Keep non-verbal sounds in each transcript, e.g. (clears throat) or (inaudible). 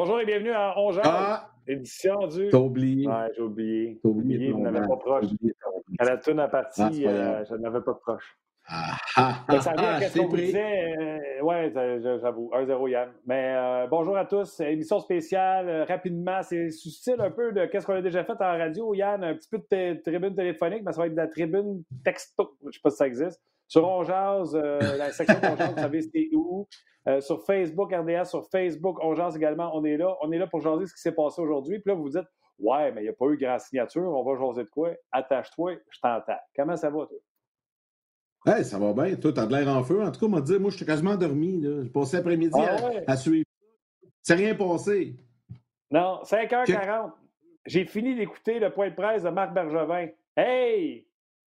Bonjour et bienvenue à Ongeant, Ah! édition du. T'as oublié. Ouais, j'ai oublié. T'as oublié oublié, je n'avais pas proche. Oublié ton- Quand la tourne a parti, Ah, euh, je n'avais pas de proche. Ah, ah, que ça ah, vient ah, qu'est-ce t'ai qu'on vous disait. euh, ouais, j'avoue, 1-0 Yann. Mais euh, bonjour à tous, émission spéciale. rapidement, c'est style un peu de qu'est-ce qu'on a déjà fait en radio, Yann. Un petit peu de tribune téléphonique, mais ça va être de la tribune texto. Je ne sais pas si ça existe. Sur On Jase, euh, la section On Jase, vous savez c'est où? Euh, sur Facebook, RDS, sur Facebook, On Jase également, on est là. On est là pour jaser ce qui s'est passé aujourd'hui. Puis là, vous vous dites, ouais, mais il n'y a pas eu grand signature, on va jaser de quoi? Attache-toi, je t'entends. Comment ça va, toi? Hey, ça va bien. Toi, t'as de l'air en feu. En tout cas, on m'a dit, moi, j'étais quasiment endormi. là. J'ai passé l'après-midi Ah à, ouais? à suivre. C'est rien passé. Non, 5h40. J'ai fini d'écouter le point de presse de Marc Bergevin. Hey!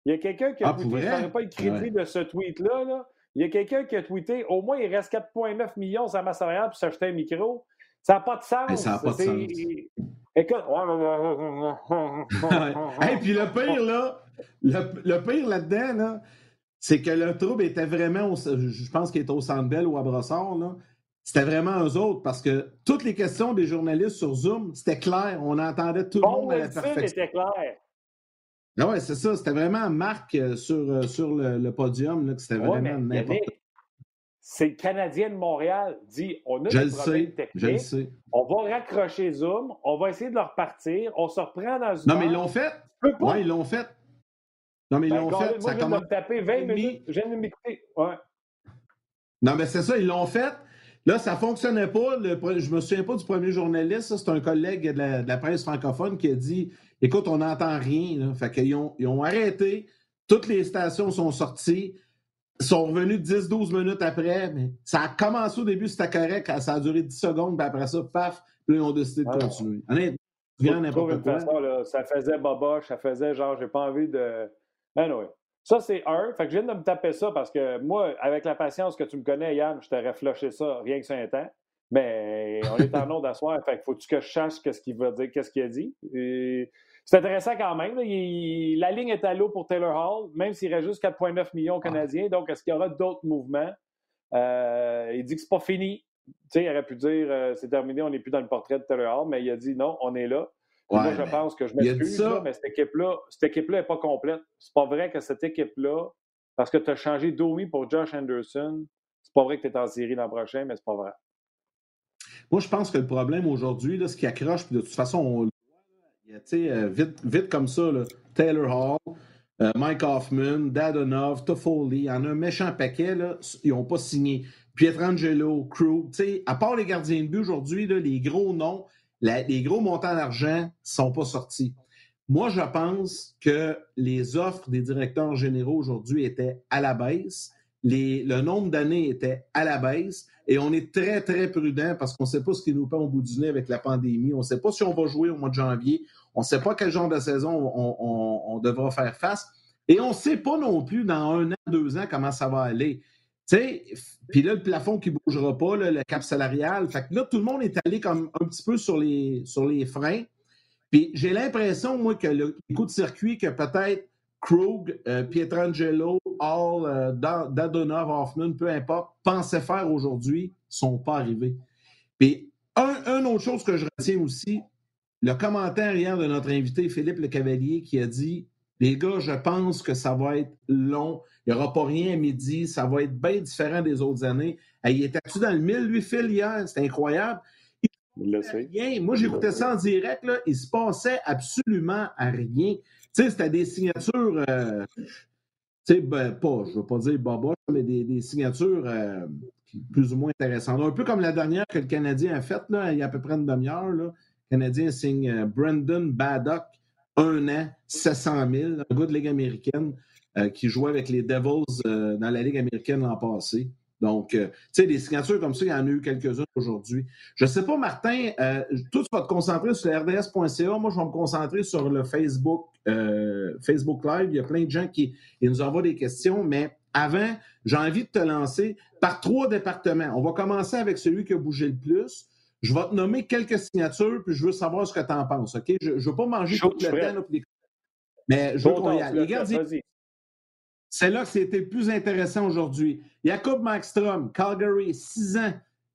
Il y a quelqu'un qui a Ah, tweeté, je pas le crédit Ouais. de ce tweet-là. là. Il y a quelqu'un qui a tweeté au moins il reste 4,9 millions la masse salariale pour s'acheter un micro. Ça n'a pas de sens. Hey, ça pas de sens. Écoute. hey, puis le pire, là, le, le pire là-dedans, là, c'est que le trouble était vraiment, au- je pense qu'il était au Centre Bell ou à Brossard, là. C'était vraiment eux autres, parce que toutes les questions des journalistes sur Zoom, c'était clair. On entendait tout le Bon, monde à la perfection. était clair. Ah ouais, c'est ça. C'était vraiment Marc euh, sur, euh, sur le, le podium, là, que c'était Ouais, vraiment n'importe Yannick, C'est le Canadien de Montréal dit on a Je des problèmes sais, je le techniques, sais. on va raccrocher Zoom, on va essayer de leur repartir, on se reprend dans une Non, mais ils l'ont fait. Je. Oui, ils l'ont fait. Non, mais ils Ben, l'ont fait. Moi, Ça je viens de commence... me taper 20 demi. minutes. Je viens de m'écouter. Ouais. Non, mais c'est ça, ils l'ont fait. Là, ça ne fonctionnait pas. Le je me souviens pas du premier journaliste. C'est un collègue de la, de la presse francophone qui a dit Écoute, on n'entend rien. Là. Fait qu'ils ont, ils ont arrêté. Toutes les stations sont sorties. sont revenus 10-12 minutes après. Mais ça a commencé au début, c'était correct. Ça a duré 10 secondes. Puis après ça, paf, puis ils ont décidé de Ah continuer. Honnêtement, Faut n'importe quoi. façon, là, ça faisait boboche, ça faisait genre, j'ai pas envie de. Anyway. Ça, c'est un. Fait que je viens de me taper ça parce que moi, avec la patience que tu me connais, Yann, je t'aurais flushé ça rien que sur un temps. Mais on est en ordre d'asseoir. Fait que faut-tu que je cherche qu'est-ce qu'il veut dire, qu'est-ce qu'il a dit. Et C'est intéressant quand même. Il- la ligne est à l'eau pour Taylor Hall, même s'il reste juste 4,9 millions canadiens. Donc, est-ce qu'il y aura d'autres mouvements? Euh, il dit que c'est pas fini. Tu sais, il aurait pu dire euh, c'est terminé, on n'est plus dans le portrait de Taylor Hall, mais il a dit non, on est là. Ouais, moi, je pense que je m'excuse, mais cette équipe-là, cette équipe-là n'est pas complète. C'est pas vrai que cette équipe-là, parce que tu as changé Dowie pour Josh Anderson, c'est pas vrai que tu es en série l'an prochain, mais c'est pas vrai. Moi, je pense que le problème aujourd'hui, ce qui accroche, puis de toute façon, on tu sais, euh, vite, vite comme ça, Taylor Hall, euh, Mike Hoffman, Dadonov, Toffoli, y en a un méchant paquet, là, ils n'ont pas signé. Pietrangelo, Krug, tu sais, à part les gardiens de but aujourd'hui, les gros noms, les gros montants d'argent ne sont pas sortis. Moi, je pense que les offres des directeurs généraux aujourd'hui étaient à la baisse. Les- le nombre d'années était à la baisse et on est très, très prudent parce qu'on ne sait pas ce qui nous pend au bout du nez avec la pandémie. On ne sait pas si on va jouer au mois de janvier. On ne sait pas quel genre de saison on, devra faire face. Et on ne sait pas non plus dans un an, deux ans comment ça va aller. Puis là, le plafond qui ne bougera pas, le cap salarial. Fait que là, tout le monde est allé comme un petit peu sur les, sur les freins. Puis j'ai l'impression, moi, que le les coups de circuit que peut-être Krug, euh, Pietrangelo, Hall, euh, Da- Dadonov, Hoffman, peu importe, pensaient faire aujourd'hui, ne sont pas arrivés. Puis un, une autre chose que je retiens aussi, le commentaire hier de notre invité Philippe Le Cavalier qui a dit Les gars, je pense que ça va être long, il n'y aura pas rien à midi, ça va être bien différent des autres années. Hey, il était-tu dans le mille, lui, Phil, hier? C'était incroyable. Il le sait. Rien. Moi, j'écoutais ça en direct, là, il se passait absolument à rien. Tu sais, c'était des signatures, euh, tu sais, ben, pas, je veux pas dire baba, mais des, des signatures euh, plus ou moins intéressantes. Un peu comme la dernière que le Canadien a faite, là, il y a à peu près une demi-heure. Le Canadien signe euh, Brandon Baddock, un an, 700 000, un gars de Ligue américaine euh, qui jouait avec les Devils dans la Ligue américaine l'an passé. Donc, euh, tu sais, des signatures comme ça, il y en a eu quelques-unes aujourd'hui. Je ne sais pas, Martin, euh, toi, tu vas te concentrer sur le RDS.ca. Moi, je vais me concentrer sur le Facebook, euh, Facebook Live. Il y a plein de gens qui ils nous envoient des questions, mais avant, j'ai envie de te lancer par trois départements. On va commencer avec celui qui a bougé le plus. Je vais te nommer quelques signatures, puis je veux savoir ce que tu en penses. OK? Je ne veux pas manger Chaud, tout le temps. là, puis les- Mais je veux qu'on y aille. C'est là que c'était le plus intéressant aujourd'hui. Jacob Markstrom, Calgary, 6 ans,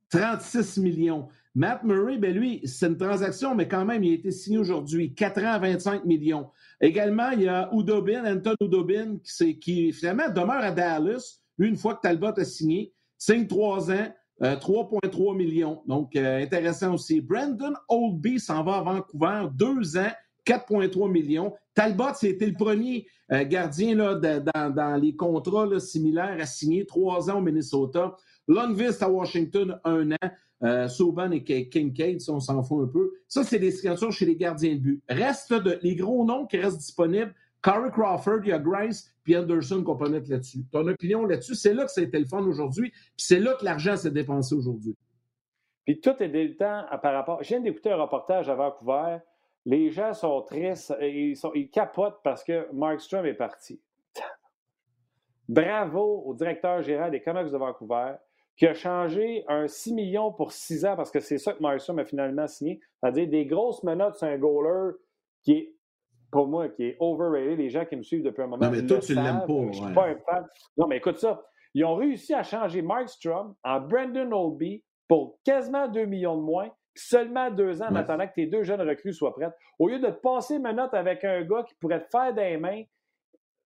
36 millions. Matt Murray, ben lui, c'est une transaction, mais quand même, il a été signé aujourd'hui. 4 ans, 25 millions. Également, il y a Udobin, Anton Udobin, qui, finalement demeure à Dallas. Une fois que Talbot a signé, signe 3 ans, 3,3 euh, millions. Donc, euh, intéressant aussi. Brandon Oldby s'en va à Vancouver, 2 ans, 4,3 millions. Talbot, c'était le premier euh, gardien là, dans, les contrats similaires à signer, 3 ans au Minnesota. Longvist à Washington, 1 an. Euh, et Kincaid, on s'en fout un peu. Ça, c'est des signatures chez les gardiens de but. Reste les gros noms qui restent disponibles, Corey Crawford, il y a Grice, puis Anderson qu'on peut mettre là-dessus. Ton opinion là-dessus, c'est là que été le fun aujourd'hui, puis c'est là que l'argent s'est dépensé aujourd'hui. Puis tout est délitant par rapport. Je viens d'écouter un reportage à Vancouver. Les gens sont tristes, ils, sont, ils capotent parce que Mark Strom est parti. Bravo au directeur général des Canucks de Vancouver qui a changé un 6 millions pour 6 ans parce que c'est ça que Markstrom a finalement signé. C'est-à-dire des grosses menottes sur un goaler qui est, pour moi, qui est overrated. Les gens qui me suivent depuis un moment. Non, mais toi, tu l'aimes pas. Je suis pas un fan. Non, mais écoute ça. Ils ont réussi à changer Markstrom en Brandon Oldby pour quasiment 2 millions de moins, seulement deux ans en attendant que tes deux jeunes recrues soient prêtes. Au lieu de te passer menottes avec un gars qui pourrait te faire des mains,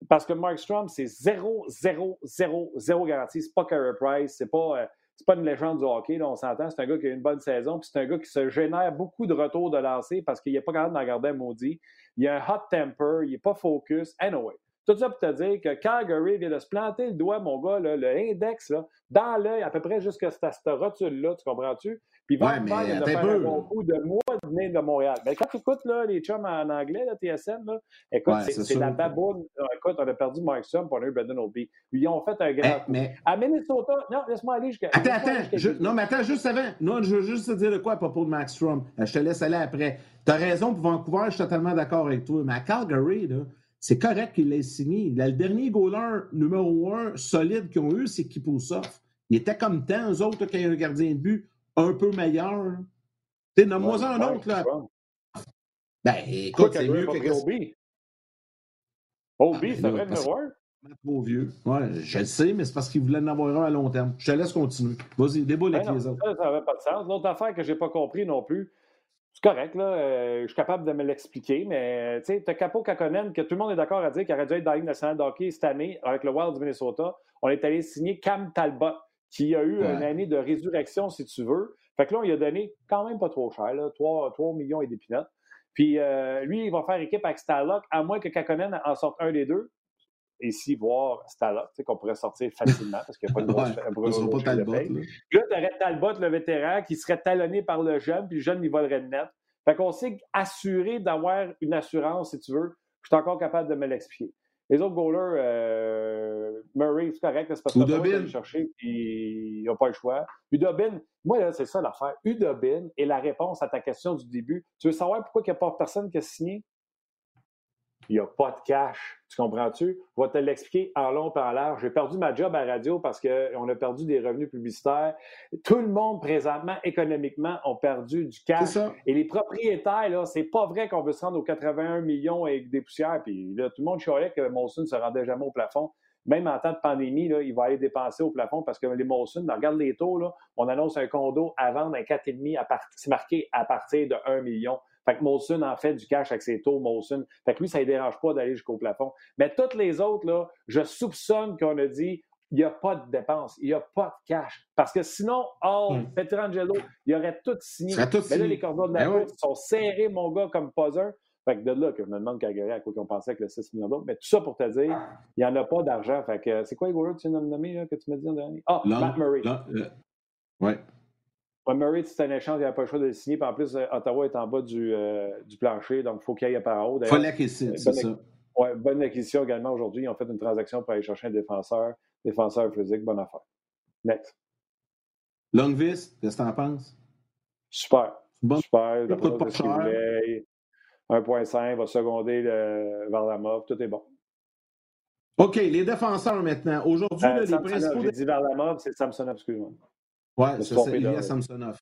parce que Mark Strom, c'est 0, 0, 0, 0 garantie. C'est pas Carey Price, c'est pas, euh, pas une légende du hockey, là, on s'entend. C'est un gars qui a une bonne saison, puis c'est un gars qui se génère beaucoup de retours de lancer parce qu'il n'est pas capable d'en garder un maudit. Il a un hot temper, il n'est pas focus. Anyway, tout ça pour te dire que Calgary vient de se planter le doigt, mon gars, là, le index, là, dans l'œil, à peu près jusqu'à cette, cette rotule-là, tu comprends-tu? Puis il va de faire un bon coup de moi de venir de Montréal. Mais quand tu écoutes là, les chums en anglais, là, TSN, là, écoute, c'est la baboune. Écoute, on a perdu Mark Sum, pour on a eu Brendan Obi. Ils ont fait un grand coup. Mais... À Minnesota, non, laisse-moi aller jusqu'à. Attends, attends. non, mais attends, juste avant. Non, je veux juste te dire de quoi à propos de Max Strom. Euh, je te laisse aller après. Tu as raison pour Vancouver, je suis totalement d'accord avec toi. Mais à Calgary, là, c'est correct qu'il l'ait signé. le dernier goaler numéro un solide qu'ils ont eu, c'est Kipusov. Il était comme tant, eux autres, quand il y a un gardien de but un peu meilleur. Tu sais, nomme-moi un autre, là. Ben, écoute, c'est mieux que... Obi. Obi, c'est vrai numéro un? Trop vieux. Ouais, je le sais, mais c'est parce qu'il voulait en avoir un à long terme. Je te laisse continuer. Vas-y, déboule avec ben les autres. Ça n'avait pas de sens. L'autre affaire que je n'ai pas compris non plus, c'est correct, là. Euh, je suis capable de me l'expliquer, mais tu sais, tu as Capo Kakonen, que tout le monde est d'accord à dire qu'il aurait dû être dans la Ligue nationale de hockey cette année avec le Wild du Minnesota. On est allé signer Cam Talbot qui a eu une année de résurrection, si tu veux. Fait que là, on lui a donné quand même pas trop cher, là, 3, 3 millions et des pinottes. Puis euh, lui, il va faire équipe avec Stalock, à moins que Kakonen en sorte un des deux. Ici, voir Stalock, qu'on pourrait sortir facilement parce qu'il n'y a pas de (laughs) grosse, ouais, pas Talbot, là. là tu aurais Talbot, le vétéran, qui serait talonné par le jeune, puis le jeune, il volerait de net. Fait qu'on s'est assuré d'avoir une assurance, si tu veux. Je suis encore capable de me l'expliquer. Les autres goalers, euh, Murray, c'est correct, c'est parce que aller chercher, puis il n'a pas le choix. Udobin, moi, c'est ça l'affaire. Udobin est la réponse à ta question du début. Tu veux savoir pourquoi il n'y a pas personne qui a signé? Il n'y a pas de cash. Tu comprends-tu? Je vais te l'expliquer en long en large. J'ai perdu ma job à radio parce qu'on a perdu des revenus publicitaires. Tout le monde, présentement, économiquement, a perdu du cash. Et les propriétaires, là, c'est pas vrai qu'on veut se rendre aux 81 millions avec des poussières. Puis là, tout le monde chialait que Molson ne se rendait jamais au plafond. Même en temps de pandémie, là, il va aller dépenser au plafond parce que les Molson, regarde les taux, là, on annonce un condo à vendre à 4,5, c'est marqué à partir de 1 million. Fait que Molson en fait du cash avec ses taux, Molson. Fait que lui, ça ne dérange pas d'aller jusqu'au plafond. Mais toutes les autres, là, je soupçonne qu'on a dit il n'y a pas de dépenses, il n'y a pas de cash. Parce que sinon, oh. Petrangelo, il aurait tout signé. Mais là, les cordons de la ben sont serrés, mon gars, comme un. Fait que de là que je me demande Calgary à quoi qu'on pensait avec le 6 millions d'autres. Mais tout ça pour te dire, il n'y en a pas d'argent. Fait que c'est quoi les que tu viens de me nommer, là, que tu m'as dit en dernier? Ah, Matt Murray. Euh, ouais. Murray, c'est un échange, il n'y a pas le choix de le signer. Puis en plus, euh, Ottawa est en bas du, euh, du plancher, donc il faut qu'il aille par haut. Il faut l'acquisition, c'est ça. Bonne acquisition également aujourd'hui. Ils ont fait une transaction pour aller chercher un défenseur, défenseur physique, bonne affaire. Next. Longvis, qu'est-ce que tu en penses? Super. Bon? Super. Pas cher. 1.5 va seconder le Varlamov, tout est bon. OK, les défenseurs maintenant. Aujourd'hui, euh, les principaux. J'ai dit Varlamov, c'est Samsonov, excuse-moi. Oui, c'est Ilya Samsonov.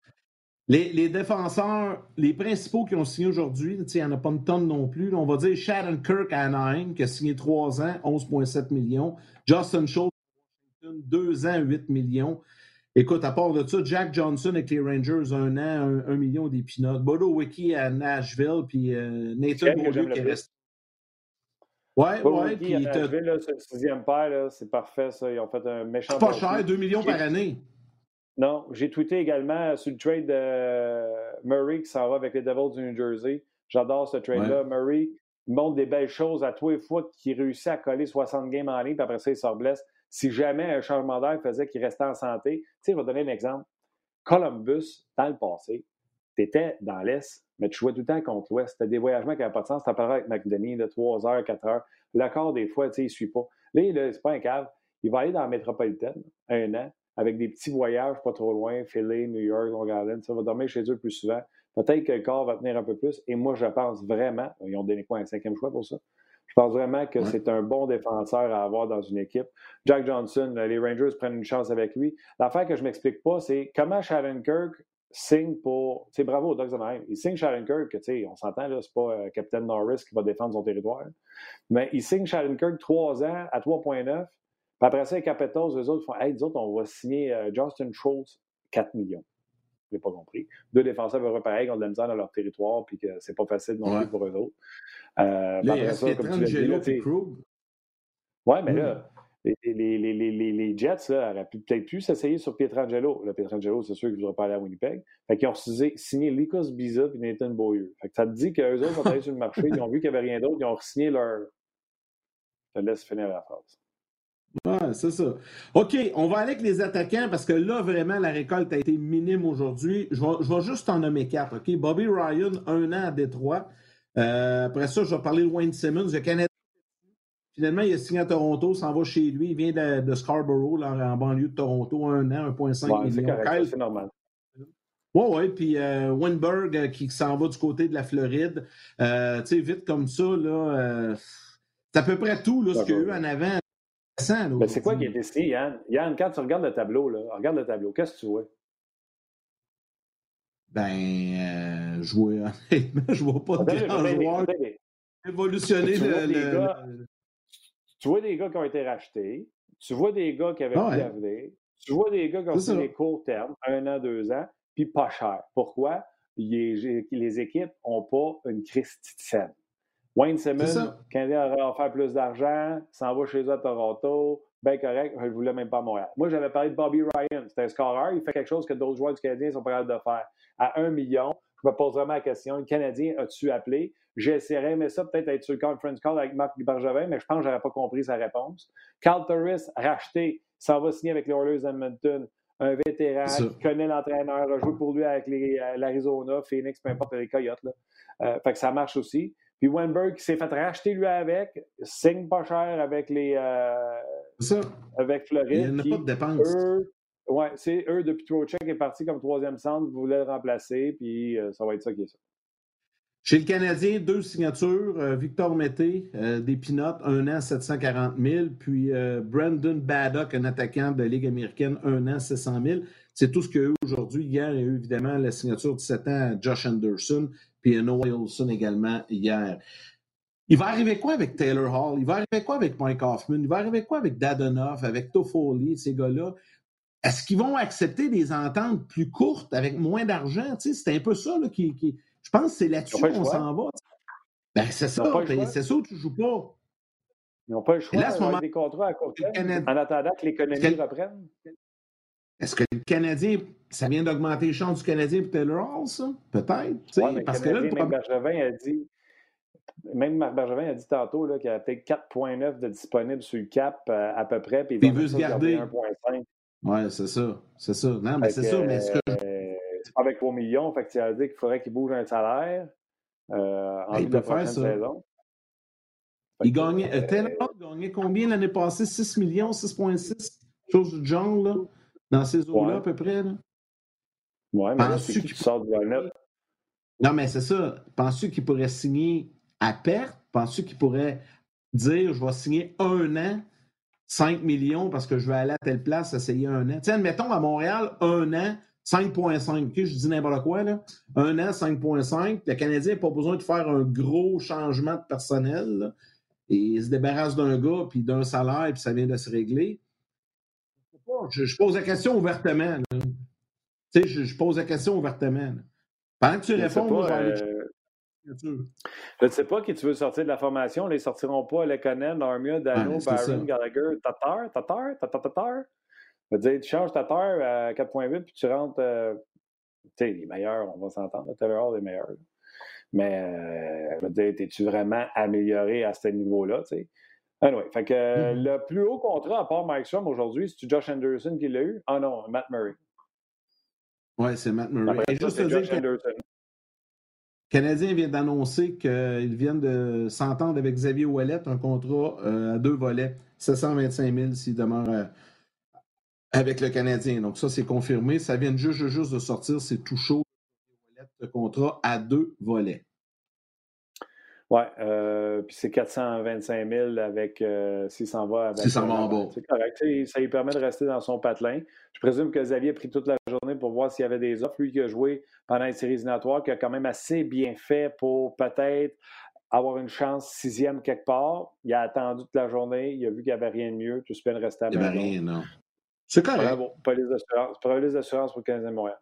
Les, les, défenseurs, les principaux qui ont signé aujourd'hui, il n'y en a pas une tonne non plus. on va dire Sharon Kirk à Anaheim, qui a signé 3 ans, 11,7 millions. Justin Schultz, 2 ans, 8 millions. Écoute, à part de ça, Jack Johnson avec les Rangers, un an, un, million d'épinotes. Bodo Wiki à Nashville, puis euh, Nathan Beaulieu qui est resté. Ouais, ouais. Puis Nashville, c'est le sixième paire, c'est parfait, ça. Ils ont fait un méchant. C'est pas cher, 2 millions par année. Non, j'ai tweeté également sur le trade de Murray qui s'en va avec les Devils du New Jersey. J'adore ce trade-là. Murray montre des belles choses à tous les fois qu'il réussit à coller 60 games en ligne, puis après ça, il se blesse. Si jamais un changement d'air faisait qu'il restait en santé, tu sais, je vais donner un exemple. Columbus, dans le passé, tu étais dans l'Est, mais tu jouais tout le temps contre l'Ouest. C'était des voyagements qui n'avaient pas de sens. Tu avec McDonnie de 3 heures, 4 heures. Le corps, des fois, tu sais, il ne suit pas. Là, là c'est pas un cave. Il va aller dans la métropolitaine un an avec des petits voyages pas trop loin, Philly, New York, Long Island. Ça va dormir chez eux plus souvent. Peut-être que le corps va tenir un peu plus. Et moi, je pense vraiment, ils ont donné quoi, un cinquième choix pour ça? Je pense vraiment que c'est un bon défenseur à avoir dans une équipe. Jack Johnson, les Rangers prennent une chance avec lui. L'affaire que je ne m'explique pas, c'est comment Kirk signe pour. C'est bravo aux Ducks. Il signe Kirk, tu sais, on s'entend, là, c'est pas euh, Captain Norris qui va défendre son territoire. Mais il signe Kirk trois ans à 3,9. Puis après ça, les Capitals, eux autres font Hey, nous autres, on va signer euh, Justin Schultz 4 millions. Je n'ai pas compris. Deux défenseurs peu pareil qui ont de la misère dans leur territoire, puis que c'est pas facile non plus pour eux autres. Euh, là, il ça, comme tu l'as dit, Oui, mais là, les, les, les, les, Jets là, auraient peut-être pu s'essayer sur Pietrangelo. Le Pietrangelo, c'est sûr qu'ils ne pas aller à Winnipeg. Fait qu'ils ont signé Likos Biza et Nathan Boyer. Fait que ça te dit qu'eux autres ont allé sur le marché, ils ont vu qu'il n'y avait rien d'autre, ils ont signé leur. Je te laisse finir la phrase. Ouais, c'est ça. OK, on va aller avec les attaquants parce que là, vraiment, la récolte a été minime aujourd'hui. Je vais, je vais juste en nommer quatre. OK? Bobby Ryan, un an à Détroit. Euh, après ça, je vais parler de Wayne Simmons. Le Canadien, finalement, il a signé à Toronto, s'en va chez lui. Il vient de, Scarborough, en banlieue de Toronto, un an, 1,5 ouais, million. C'est normal. Oui, oui. Puis euh, Winberg euh, qui s'en va du côté de la Floride. Euh, tu sais, vite comme ça, là, c'est à peu près tout là, ce qu'il y a eu en avant. C'est quoi qui est décidé, Yann? Yann, quand tu regardes le tableau, là, regarde le tableau, qu'est-ce que tu vois? Ben, euh, je vois, (laughs) je vois pas de grand joueur évolutionner le, Tu vois des gars qui ont été rachetés, tu vois des gars qui avaient ah plus d'avenir, tu vois des gars qui ont signé court terme, un an, deux ans, puis pas cher. Pourquoi? Les, les équipes n'ont pas une scène. Wayne Simmons, quand il a offert plus d'argent, s'en va chez eux à Toronto, bien correct, je ne voulais même pas à Montréal. Moi, j'avais parlé de Bobby Ryan, c'est un scorer, il fait quelque chose que d'autres joueurs du Canadien sont pas capables de faire. À un million, je me pose vraiment la question, le Canadien as-tu appelé? J'essaierais, mais ça, peut-être être sur le conference call avec Marc Bergevin, mais je pense que je n'aurais pas compris sa réponse. Carl Torres, racheté, s'en va signer avec les Oilers d'Edmonton un vétéran qui connaît l'entraîneur, a joué pour lui avec euh, l'Arizona, Phoenix, peu importe les Coyotes. Là. Euh, fait que ça marche aussi. Puis Wenberg s'est fait racheter lui avec, signe pas cher avec les. Euh, ça. Avec Floride. Il n'y a pas de dépenses. ouais, c'est eux, depuis Trocheck est parti comme troisième centre, vous voulez le remplacer, puis ça va être ça qui est ça. Chez le Canadien, deux signatures. Victor Mété, des Pinottes, un an, 740 000. Puis Brandon Baddock, un attaquant de la Ligue américaine, un an, 700 000. C'est tout ce qu'il y a eu aujourd'hui. Hier, il y a eu évidemment la signature de 7 ans à Josh Anderson, puis Noah Wilson également hier. Il va arriver quoi avec Taylor Hall? Il va arriver quoi avec Mike Hoffman? Il va arriver quoi avec Dadonoff, avec Toffoli, ces gars-là? Est-ce qu'ils vont accepter des ententes plus courtes avec moins d'argent? C'est un peu ça là, qui, qui, je pense que c'est là-dessus qu'on s'en va. Ben, c'est ça, c'est ça, tu ne joues pas. Ils n'ont pas le choix là, moment, des contrats à court terme en attendant que l'économie reprenne. Est-ce que le Canadien, ça vient d'augmenter les chances du Canadien pour Taylor Hall, ça? Peut-être. Ouais, parce que là, le même Bergevin a dit, même Marc Bergevin a dit tantôt qu'il y a peut-être 4,9 de disponibles sur le cap euh, à peu près. Puis il, veut se garder 1,5. Oui, c'est ça. C'est ça. Non, mais c'est ça. Mais ce que c'est pas avec 3 millions, fait que tu as dit qu'il faudrait qu'il bouge un salaire euh, en il peut faire ça. saison. Il gagnait, euh, Taylor gagnait combien l'année passée? 6 millions, 6,6? Chose du genre, là, dans ces eaux-là, à peu près. Là. Ouais, mais sort du line Non, mais c'est ça. Penses-tu qu'il pourrait signer à perte? Penses-tu qu'il pourrait dire je vais signer un an 5 millions parce que je vais aller à telle place essayer un an? Tiens, admettons à Montréal, un an, 5,5. je dis n'importe quoi, là. Un an, 5,5. Le Canadien n'a pas besoin de faire un gros changement de personnel. Et il se débarrasse d'un gars, puis d'un salaire, puis ça vient de se régler. Je, pose la question ouvertement. Tu sais, je, pose la question ouvertement. Pendant que tu réponds, moi, je aller euh, je ne sais pas qui tu veux sortir de la formation. Ils ne sortiront pas Lekonen, Armia, Dano, Byron, Gallagher, Tatar, Tatar, Tatar, Tatar. Je veux dire, tu changes Tatar à 4.8 puis tu rentres. Euh, tu sais, les meilleurs, on va s'entendre. Taylor Hall est meilleur. Mais, euh, je veux dire, es-tu vraiment amélioré à ce niveau-là? Tu sais? Anyway, fait que mm-hmm. le plus haut contrat, à part Mike Strom aujourd'hui, c'est-tu Josh Anderson qui l'a eu? Ah non, Matt Murray. Oui, c'est Matt Murray. Et juste dire que... Canadien vient d'annoncer qu'ils viennent de s'entendre avec Xavier Ouellet, un contrat euh, à deux volets, 725 000 s'il demeure euh, avec le Canadien. Donc ça, c'est confirmé. Ça vient juste, juste de sortir, c'est tout chaud. Le contrat à deux volets. Oui, euh, puis c'est 425 000 avec euh, s'il s'en va avec. S'il s'en va en bas. C'est correct. Ça lui permet de rester dans son patelin. Je présume que Xavier a pris toute la journée pour voir s'il y avait des offres. Lui qui a joué pendant les séries éliminatoires, qui a quand même assez bien fait pour peut-être avoir une chance sixième quelque part. Il a attendu toute la journée. Il a vu qu'il n'y avait rien de mieux. Tout se peut rester à Il n'y avait rien, non. C'est correct. Bravo. Police d'assurance. Police d'assurance pour le 15e Montréal.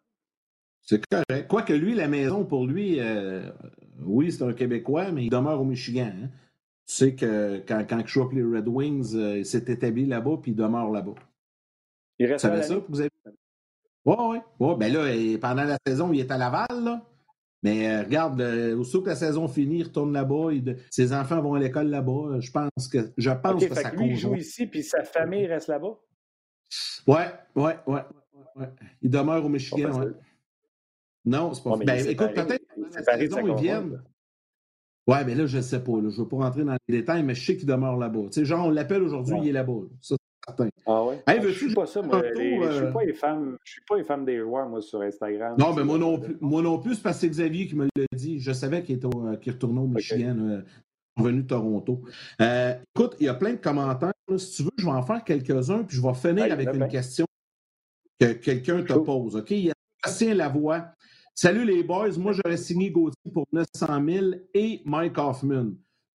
C'est correct. Quoique lui, la maison, pour lui, euh, oui, c'est un Québécois, mais il demeure au Michigan. Hein. Tu sais que quand, quand je joue les Red Wings, euh, il s'est établi là-bas, puis il demeure là-bas. Il reste là ça vous avez... Oui, oui. Ouais, ben là, pendant la saison, il est à Laval, là. Mais euh, regarde, aussitôt que la saison finit, il retourne là-bas. Ses enfants vont à l'école là-bas. Je pense que je pense que ça lui, il joue ici, puis sa famille reste là-bas? Oui, oui, oui. Ouais. Il demeure au Michigan, oui. Non, c'est pas. ben, écoute, peut-être la saison, ils viennent. Ouais, mais là, je ne sais pas. Je ne veux pas rentrer dans les détails, mais je sais qu'il demeure là-bas. Tu sais, genre, on l'appelle aujourd'hui, il est là-bas. Ça, c'est certain. Ah ouais? Hey, ah, je ne pas ça, moi. je ne suis, pas les femmes, je suis pas les femmes des joueurs, moi, sur Instagram. Non, mais moi non, plus, moi non plus, c'est parce que c'est Xavier qui me l'a dit. Je savais qu'il retournait au Michigan, okay. revenu de Toronto. Euh, écoute, il y a plein de commentaires. Si tu veux, je vais en faire quelques-uns, puis je vais finir avec une question que quelqu'un te pose. OK? Il y a Bastien Lavoie Salut les boys, moi j'aurais signé Gauthier pour 900 000 et Mike Hoffman.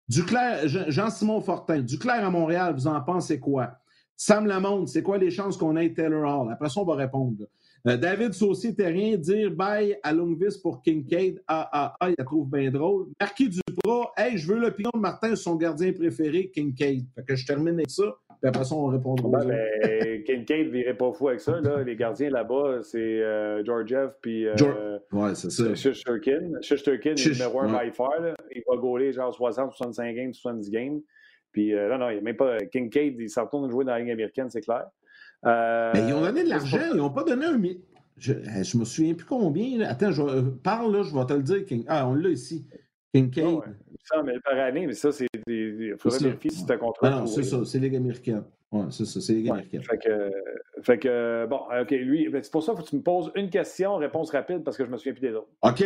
Jean-Simon Fortin, Duclair à Montréal, vous en pensez quoi? Sam Lamonde, c'est quoi les chances qu'on ait Taylor Hall? Après ça, on va répondre. Euh, David Saucier rien dire bye à Longvis pour Kincaid. Ah, ah, ah, il la trouve bien drôle. Marquis Duprat, hey, je veux l'opinion de Martin son gardien préféré, Kincaid. Fait que je termine avec ça. Puis après ça, on répondra. Ben, ben, Kincaid ne virait pas fou avec ça. Là. Les gardiens là-bas, c'est euh, Georgiev puis. Euh, ouais, c'est ça. Shushturkin est numéro un by far. Il va gauler genre 60, 65 games, 70 games. Puis euh, non, non, il n'y a même pas. Kincaid, il s'en retourne jouer dans la Ligue américaine, c'est clair. Euh, mais ils ont donné de l'argent, ils n'ont pas donné un. Je, je me souviens plus combien. Attends, je, parle là, je vais te le dire. Ah, on l'a ici. Kincaid. Oh, ouais. Ça, mais par année, mais ça, c'est. Il faudrait vérifier si contrat. Ah non, c'est ça, c'est Ligue américaine. Oui, c'est ça, c'est Ligue ouais, américaine. Fait que, fait que, bon, OK, lui, ben, c'est pour ça qu'il faut que tu me poses une question, réponse rapide, parce que je me souviens plus des autres. OK,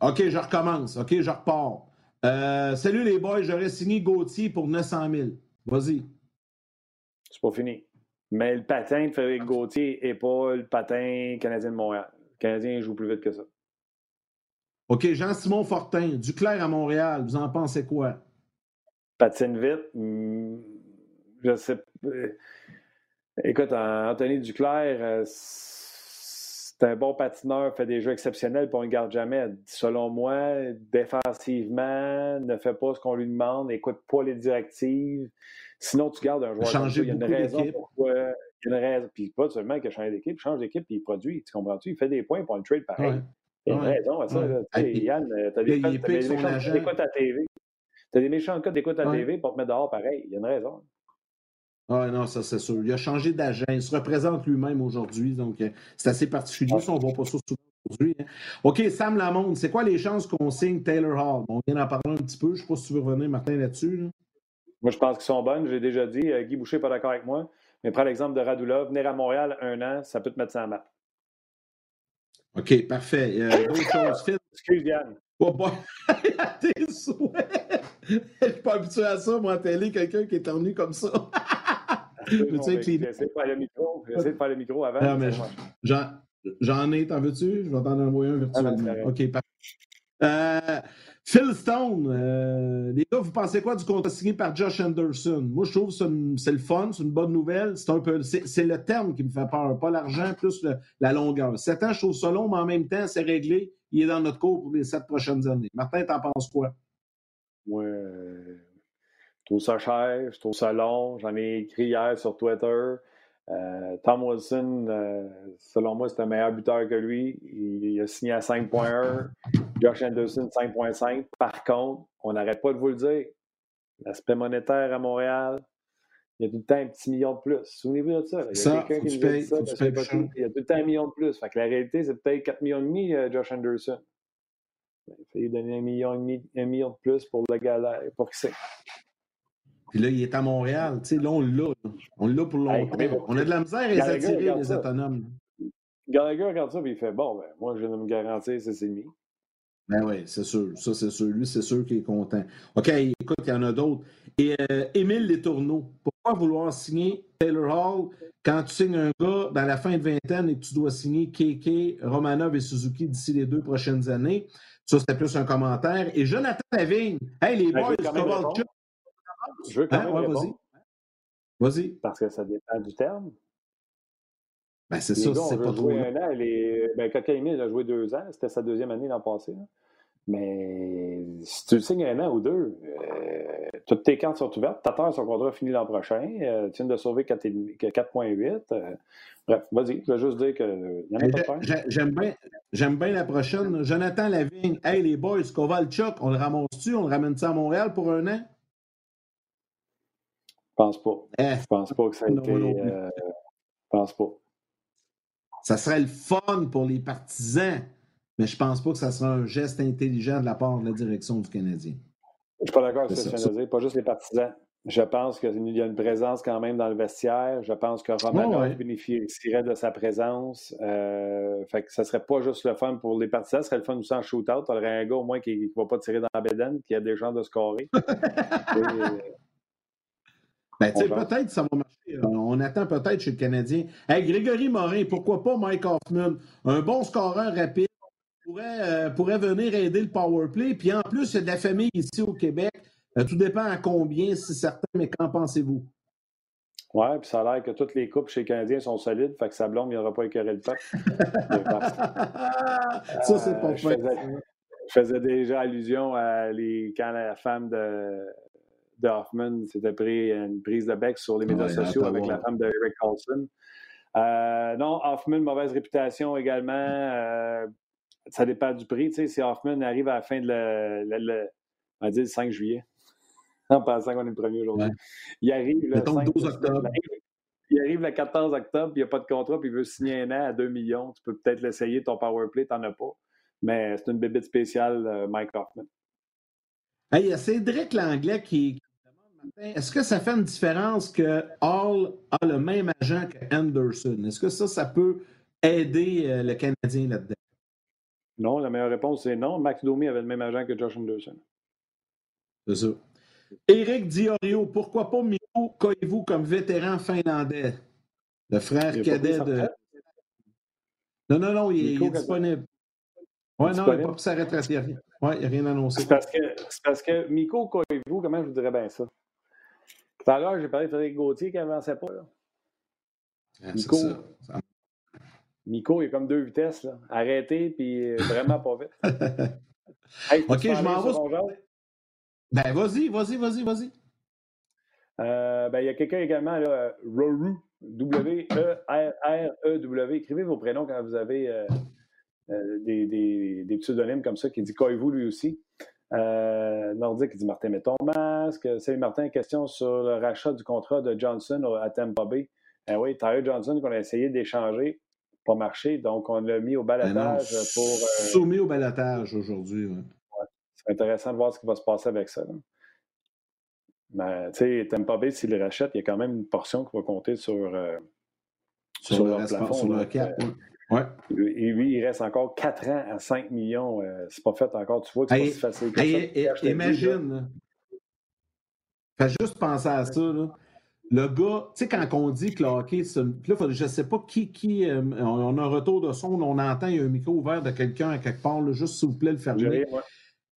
OK, je recommence. OK, je repars. Euh, salut les boys, j'aurais signé Gauthier pour 900 000. Vas-y. C'est pas fini. Mais le patin de Frédéric Gauthier n'est pas le patin canadien de Montréal. Le Canadien joue plus vite que ça. OK, Jean-Simon Fortin, Duclair à Montréal, vous en pensez quoi? Patine vite, hmm, je sais euh, Écoute, Anthony Duclair, euh, c'est un bon patineur, fait des jeux exceptionnels, puis on ne le garde jamais. Selon moi, défensivement, ne fait pas ce qu'on lui demande, n'écoute pas les directives. Sinon, tu gardes un joueur. Changer il y a une raison pourquoi. Il y a une raison. Puis pas seulement qu'il a changé d'équipe, il change d'équipe, puis il produit. Tu comprends-tu? Il fait des points pour un trade pareil. Il y a une raison à ça. Yann, tu as des, méchants d'écoute à TV. Tu as des méchants cas d'écoute à TV pour te mettre dehors pareil. Il y a une raison. Ah non, ça c'est sûr. Il a changé d'agent. Il se représente lui-même aujourd'hui. Donc, euh, c'est assez particulier. Ça, on ne voit pas ça souvent aujourd'hui. Hein. OK, Sam Lamonde, c'est quoi les chances qu'on signe Taylor Hall? On vient d'en parler un petit peu. Je ne sais pas si tu veux revenir, Martin, là-dessus. Moi, je pense qu'ils sont bonnes. J'ai déjà dit. Euh, Guy Boucher n'est pas d'accord avec moi. Mais prends l'exemple de Radulov. Venir à Montréal un an, ça peut te mettre ça en map. OK, parfait. (laughs) Euh, Excuse, Yann. Oh boy, (laughs) tes souhaits. (laughs) Je ne suis pas habitué à ça, moi, télé, quelqu'un qui est tourné comme ça. J'essaie de faire le micro. J'essaie de faire le micro avant. J'en ai, t'en veux-tu? Je vais t'en envoyer un virtuellement. Ah, OK, parfait. Euh, Phil Stone, euh, les gars, vous pensez quoi du contrat signé par Josh Anderson? Moi, je trouve que c'est le fun, c'est une bonne nouvelle. C'est un peu, c'est le terme qui me fait peur, pas l'argent, plus la longueur. Sept ans, je trouve ça long, mais en même temps, c'est réglé. Il est dans notre cours pour les sept prochaines années. Martin, t'en penses quoi? Ouais, je trouve ça cher, je trouve ça long. J'en ai écrit hier sur Twitter. Euh, Tom Wilson, euh, selon moi, c'est un meilleur buteur que lui. Il, a signé à 5.1. Josh Anderson, 5.5. Par contre, on n'arrête pas de vous le dire. L'aspect monétaire à Montréal, il y a tout le temps un petit million de plus. Souvenez-vous de ça. Il y a quelqu'un qui nous dit ça. il y a tout le temps un million de plus. Fait que la réalité, c'est peut-être 4 millions et demi, euh, Josh Anderson. Il faut lui donner un million, et demi, un million de plus pour le gars pour qui c'est. Puis là, il est à Montréal. Tu sais, là, on l'a. On l'a pour longtemps. on a de la misère à les attirer, les autonomes. Gallagher regarde ça, puis il fait Bon, ben, moi, je viens de me garantir c'est demi. Ben oui, c'est sûr. Ça, c'est sûr. Lui, c'est sûr qu'il est content. OK, écoute, il y en a d'autres. Et euh, Émile Letourneau, pourquoi vouloir signer Taylor Hall quand tu signes un gars dans la fin de vingtaine et que tu dois signer KK, Romanov et Suzuki d'ici les deux prochaines années? Ça, c'était plus un commentaire. Et Jonathan Lavigne, hey, les ben, boys, je veux quand hein? même vas-y. Vas-y. Parce que ça dépend du terme. Ben, c'est ça, c'est pas trop. Un an, est... ben, il a joué deux ans. C'était sa deuxième année l'an passé. Mais si tu le signes un an ou deux, euh, toutes tes cartes sont ouvertes. Ta terre, son contrat finit l'an prochain. Euh, tu viens de sauver 4,8. Euh, bref, vas-y, je veux juste dire de J'aime bien, j'aime bien la prochaine. Jonathan Lavigne, hey les boys, Kovalchuk, on le ramasse-tu? On le ramène-tu à Montréal pour un an? Pense pas. Eh, je pense pas que ça a été. Euh, pense pas. Ça serait le fun pour les partisans, mais je pense pas que ça sera un geste intelligent de la part de la direction du Canadien. Je suis pas d'accord avec ce que tu viens de dire. Pas juste les partisans. Je pense qu'il y a une présence quand même dans le vestiaire. Je pense que Romanov bénéficierait de sa présence. Euh, fait que ça serait pas juste le fun pour les partisans, ce serait le fun aussi en shootout. Tu aurais un gars au moins qui ne va pas tirer dans la bédaine, qui a des gens de scorer. (laughs) Ben, peut-être ça va marcher. Euh, on attend peut-être chez le Canadien. Hey, Grégory Morin, pourquoi pas Mike Hoffman? Un bon scoreur rapide pourrait, euh, pourrait venir aider le power play. Puis en plus, il y a de la famille ici au Québec. Euh, tout dépend à combien, c'est certain, mais qu'en pensez-vous? Oui, puis ça a l'air que toutes les coupes chez les Canadiens sont solides, fait que sa blonde, il aura pas écœuré le peuple. (laughs) ça, c'est pas fait. Je faisais déjà allusion à les, quand la femme de de Hoffman s'était pris une prise de bec sur les médias sociaux avec la femme de Eric Carlson. Euh, non, Hoffman, mauvaise réputation également. Euh, ça dépend du prix. Tu sais, si Hoffman arrive à la fin de le, on va dire le 5 juillet, (laughs) en pensant qu'on est le premier aujourd'hui, il arrive le 5 octobre. Il arrive le 14 octobre, puis il n'y a pas de contrat, puis il veut signer un an à 2 millions. Tu peux peut-être l'essayer, ton power play, tu n'en as pas. Mais c'est une bébête spéciale, euh, Mike Hoffman. il y a Cédric Langlais qui, est-ce que ça fait une différence que Hall a le même agent que Anderson? Est-ce que ça, ça peut aider euh, le Canadien là-dedans? Non, la meilleure réponse, c'est non. Max Domi avait le même agent que Josh Anderson. C'est ça. Éric Diorio, pourquoi pas Miko Koivu comme vétéran finlandais? Le frère cadet de. Non, non, non, il, est disponible. Oui, non, il n'est pas pour sa retraite. Il n'y a, rien annoncé. C'est parce que, parce que Miko Koivu, comment je vous dirais bien ça? Tout à l'heure, j'ai parlé de Frédéric Gauthier qui n'avançait pas. Là. Ah, Nico, ça. Nico, il est comme deux vitesses. Là. Arrêté, puis vraiment pas vite. (laughs) OK, je m'en vais. Ben, vas-y, vas-y, vas-y, vas-y. Euh, ben, il y a quelqu'un également, là, Roru, W-E-R-R-E-W. Écrivez vos prénoms quand vous avez euh, euh, des, des, des, pseudonymes comme ça, qui dit Koivu lui aussi. Euh, Nordique dit Martin, mets ton masque. Salut Martin, question sur le rachat du contrat de Johnson à Tampa Bay. Eh oui, Tyler Johnson qu'on a essayé d'échanger, pas marché, donc on l'a mis au ben balatage pour. Euh, soumis au balatage aujourd'hui. C'est intéressant de voir ce qui va se passer avec ça. Mais tu sais, Tampa Bay, s'il le rachète, il y a quand même une portion qui va compter sur, euh, sur, le plafond. Sur le cap. Ouais. Et lui, il reste encore 4 ans à 5 millions. Euh, c'est pas fait encore. Tu vois que c'est pas si facile que ça. imagine. Fais juste penser à ça. Là. le gars, tu sais, quand on dit que le hockey, là, je ne sais pas qui, qui euh, on a un retour de son, on entend, il y a un micro ouvert de quelqu'un à quelque part, là, juste s'il vous plaît, le fermer. Moi,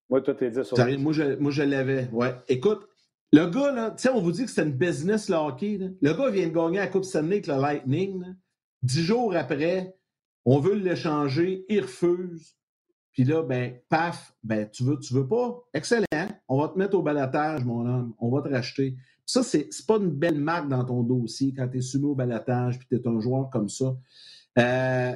moi toi, t'es dit sur Moi, je, moi, je l'avais, ouais. Écoute, le gars, là, tu sais, on vous dit que c'est une business, le hockey. Là. Le gars vient de gagner la Coupe Stanley avec le Lightning. Dix jours après, on veut l'échanger, il refuse. Puis là, ben, paf, ben, tu veux, tu veux pas? Excellent. On va te mettre au balatage, mon homme. On va te racheter. Ça, c'est pas une belle marque dans ton dossier quand tu es soumis au balatage puis tu es un joueur comme ça. Euh,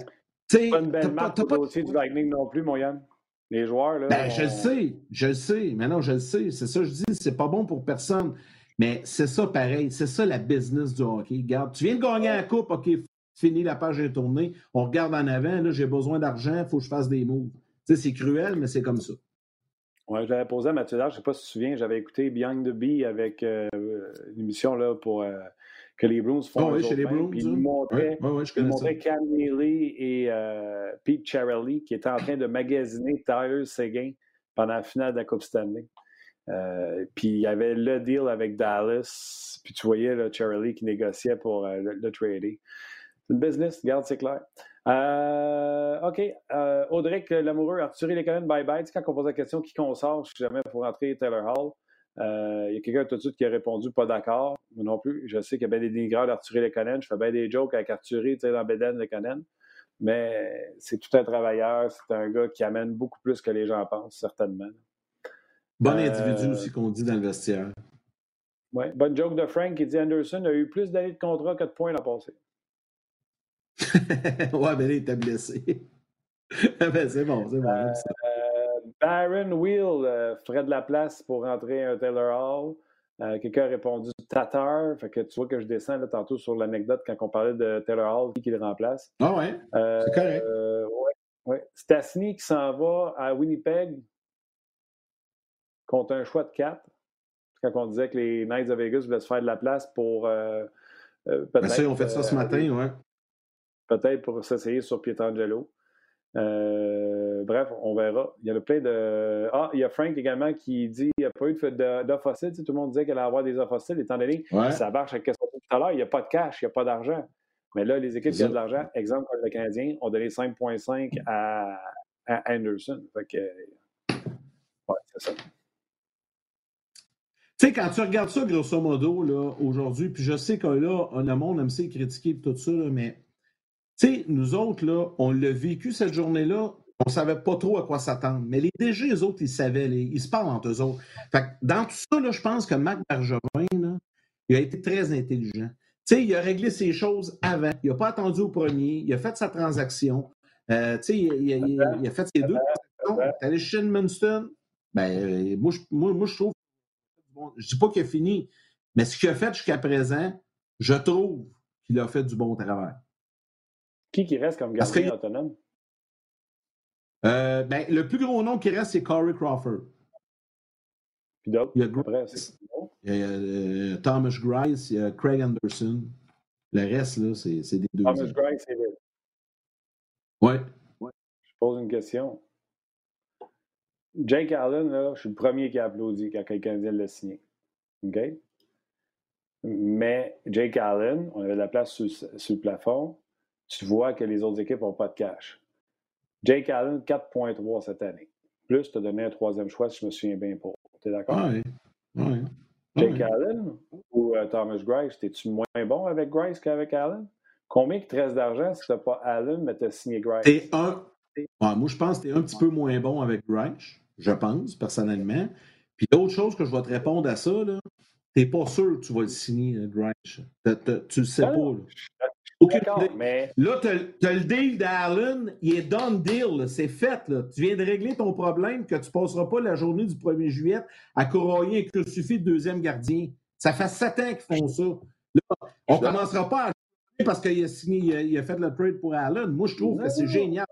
c'est pas une belle marque au dossier du Lightning non plus, mon Yann. Les joueurs, là. Ben, je le sais, je le sais. Mais non, je le sais. C'est ça, je dis, c'est pas bon pour personne. Mais c'est ça pareil. C'est ça la business du hockey. Regarde, tu viens de gagner la coupe, OK, fini, la page est tournée. On regarde en avant, là, j'ai besoin d'argent, il faut que je fasse des moves. Tu sais, c'est cruel, mais c'est comme ça. Oui, je l'avais posé à Mathieu je ne sais pas si tu te souviens, j'avais écouté Beyond the Bee avec euh, une émission là, pour euh, que les Bruins font. Oh, oui, chez les Bruins. Puis il montrait, ouais, Cam Neely et euh, Pete Charelli qui étaient en train de magasiner Tyler Seguin pendant la finale de la Coupe Stanley. puis il y avait le deal avec Dallas, puis tu voyais là, Charlie qui négociait pour le, le trader. C'est une business, garde, c'est clair. Euh, OK. Euh, Audric Lamoureux, Arthur Lekonen, bye-bye. Tu sais, quand on pose la question qui qu'on sort, je jamais pour rentrer Taylor Hall. Euh, il y a quelqu'un tout de suite qui a répondu pas d'accord. Moi non plus. Je sais qu'il y a bien des dénigreurs d'Arthur Lekonen. Je fais bien des jokes avec Arthur, tu sais, dans Beden Lekonen. Mais c'est tout un travailleur. C'est un gars qui amène beaucoup plus que les gens pensent, certainement. Bon individu aussi qu'on dit dans le vestiaire. Oui. Bonne joke de Frank qui dit Anderson a eu plus d'années de contrat que de points l'an passé. (laughs) ouais, mais là, il était blessé. (laughs) ben, c'est bon, c'est bon. Euh, Baron Wheel euh, ferait de la place pour rentrer un Taylor Hall. Euh, quelqu'un a répondu Tatar. Fait que tu vois que je descends là, tantôt sur l'anecdote quand on parlait de Taylor Hall, qui le remplace. Ah ouais. c'est correct. ouais, ouais. Stasny qui s'en va à Winnipeg contre un choix de 4. Quand on disait que les Knights of Vegas voulaient se faire de la place pour. peut-être. Ben, ça, ils ont fait ça ce matin, ouais peut-être pour s'essayer sur Pietrangelo. Euh, bref, on verra. Il y a plein de. Ah, il y a Frank également qui dit qu'il n'y a pas eu d'offres fossiles. tout le monde disait qu'elle allait avoir des offres fossiles, étant donné que ça marche avec ce tout à l'heure. Il n'y a pas de cash, il n'y a pas d'argent. Mais là, les équipes qui ont de l'argent, exemple comme le Canadien, ont donné 5,5 à, Anderson. Fait que. Ouais, c'est ça. Tu sais, quand tu regardes ça, grosso modo, là, aujourd'hui, puis je sais que là, on a monde aime ça critiquer tout ça, là, mais tu nous autres, on l'a vécu cette journée-là, on savait pas trop à quoi s'attendre. Mais les DG, les autres, ils savaient, ils se parlent entre eux autres. Fait dans tout ça, je pense que Marc Bergevin, il a été très intelligent. Tu sais, il a réglé ses choses avant. Il n'a pas attendu au premier. Il a fait sa transaction. Euh, tu sais, il, a fait ses deux transactions. Est allé chez Munston. Ben, euh, moi, je, moi, moi, je trouve. Je dis pas qu'il a fini, mais ce qu'il a fait jusqu'à présent, je trouve qu'il a fait du bon travail. Qui qui reste comme gardien autonome? Euh, ben, le plus gros nom qui reste, c'est Corey Crawford. Puis d'autres? Il y a, il y a euh, Thomas Grice, il y a Craig Anderson. Le reste, là, c'est, des deux. Thomas Grice, c'est lui. Oui. Ouais. Je pose une question. Jake Allen, là, je suis le premier qui a applaudi quand quelqu'un vient de le signer. OK? Mais Jake Allen, on avait de la place sur, sur le plafond tu vois que les autres équipes n'ont pas de cash. Jake Allen, 4.3 cette année. Plus, tu as donné un troisième choix, si je me souviens bien pour. Tu es d'accord? Oui. oui. Jake Allen ou euh, Thomas Grice, es-tu moins bon avec Grice qu'avec Allen? Combien il te reste d'argent si tu n'as pas Allen, mais tu as signé Grice? T'es un... moi, je pense que tu es un petit peu moins bon avec Grice, je pense, personnellement. Puis l'autre chose que je vais te répondre à ça, tu n'es pas sûr que tu vas le signer, euh, Grice. Tu le sais pas. Là. Mais... Là, tu as, le deal d'Allen, il est done deal, c'est fait. Tu viens de régler ton problème que tu ne passeras pas la journée du 1er juillet à corroyer un crucifix de deuxième gardien. Ça fait sept ans qu'ils font ça. Là, on ne commencera pas à parce qu'il a signé, il a, fait le trade pour Allen. Moi, je trouve que c'est génial.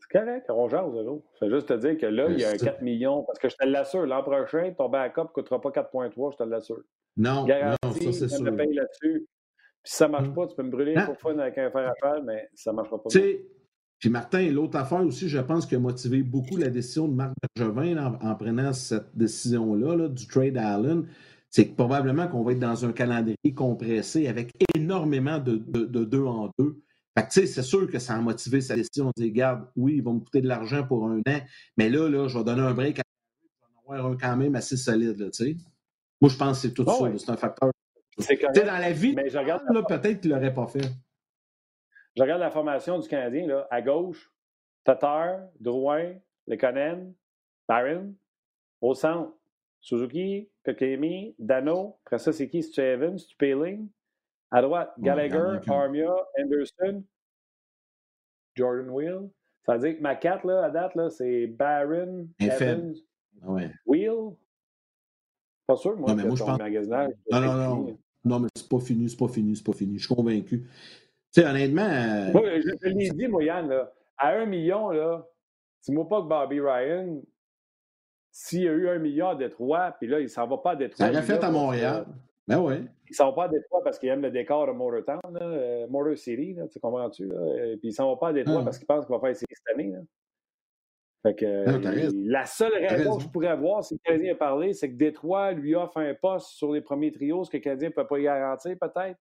C'est correct, on jase. Je vais juste te dire que là, il y a un 4 millions, parce que je te l'assure, l'an prochain, ton backup ne coûtera pas 4,3, je te l'assure. Non, non, ça c'est sûr. paye là-dessus. Puis si ça ne marche mmh. pas, tu peux me brûler hein? pour fun avec un fer à faire, mais ça ne marchera pas. Puis Martin, l'autre affaire aussi, je pense, qui a motivé beaucoup la décision de Marc Bergevin en, prenant cette décision-là, du trade à Allen, c'est que probablement qu'on va être dans un calendrier compressé avec énormément de, de, deux en deux. Fait que, tu sais, c'est sûr que ça a motivé sa décision. On dit, regarde, oui, ils vont me coûter de l'argent pour un an, mais là, là, je vais donner un break à je vais en avoir un quand même assez solide, tu sais. Moi, je pense que c'est tout ça. C'est un facteur. C'est dans la vie, mais je regarde peut-être qu'il ne l'aurait pas fait. Je regarde la formation du Canadien, là, à gauche, Tatar, Drouin, Lekonen, Barron. Au centre, Suzuki, Kokemi, Dano. Après ça, c'est qui? C'est Evans, c'est. À droite, Gallagher, Armia, Anderson, Jordan Wheel. Ça veut dire que ma carte, là, à date, là, c'est Barron, Evans, ouais. Wheel. Pas sûr, moi, mais moi, je pense... magasinage. Non, non, non. Non, mais c'est pas fini, c'est pas fini, c'est pas fini. Je suis convaincu. Tu sais, honnêtement. Euh... je te l'ai dit, moi, Yann, là, à un million, là, dis-moi pas que Bobby Ryan, s'il y a eu un million à Détroit, puis là, il s'en va pas à Détroit. Ça aurait fait à Montréal. Ben oui. Il s'en va pas à Détroit parce qu'il aime le décor de Motortown, là, euh, Motor City, là, tu comprends-tu? Là? Et puis il s'en va pas à Détroit ah. parce qu'il pense qu'il va faire série cette année. Là. Fait que, la seule raison que je pourrais avoir, si le Canadien a parlé, c'est que Détroit lui offre un poste sur les premiers trios, ce que le Canadien ne peut pas y garantir, peut-être.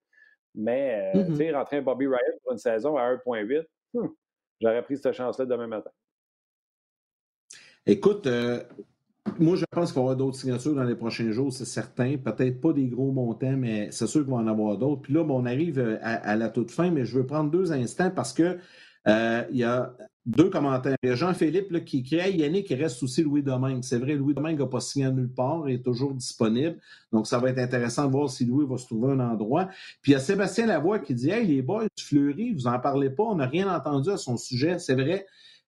Mais, euh, mm-hmm. tu sais, rentrer un Bobby Ryan pour une saison à 1,8, hmm, j'aurais pris cette chance-là demain matin. Écoute, euh, moi, je pense qu'il va y avoir d'autres signatures dans les prochains jours, c'est certain. Peut-être pas des gros montants, mais c'est sûr qu'il va en avoir d'autres. Puis là, on arrive euh, à, la toute fin, mais je veux prendre deux instants parce que euh, il y a deux commentaires. Il y a Jean-Philippe qui crée Yannick, reste aussi Louis Domingue. C'est vrai, Louis Domingue n'a pas signé nulle part, il est toujours disponible. Donc, ça va être intéressant de voir si Louis va se trouver un endroit. Puis il y a Sébastien Lavoie qui dit Hey, les boys, Fleury, vous en parlez pas, on n'a rien entendu à son sujet. C'est vrai.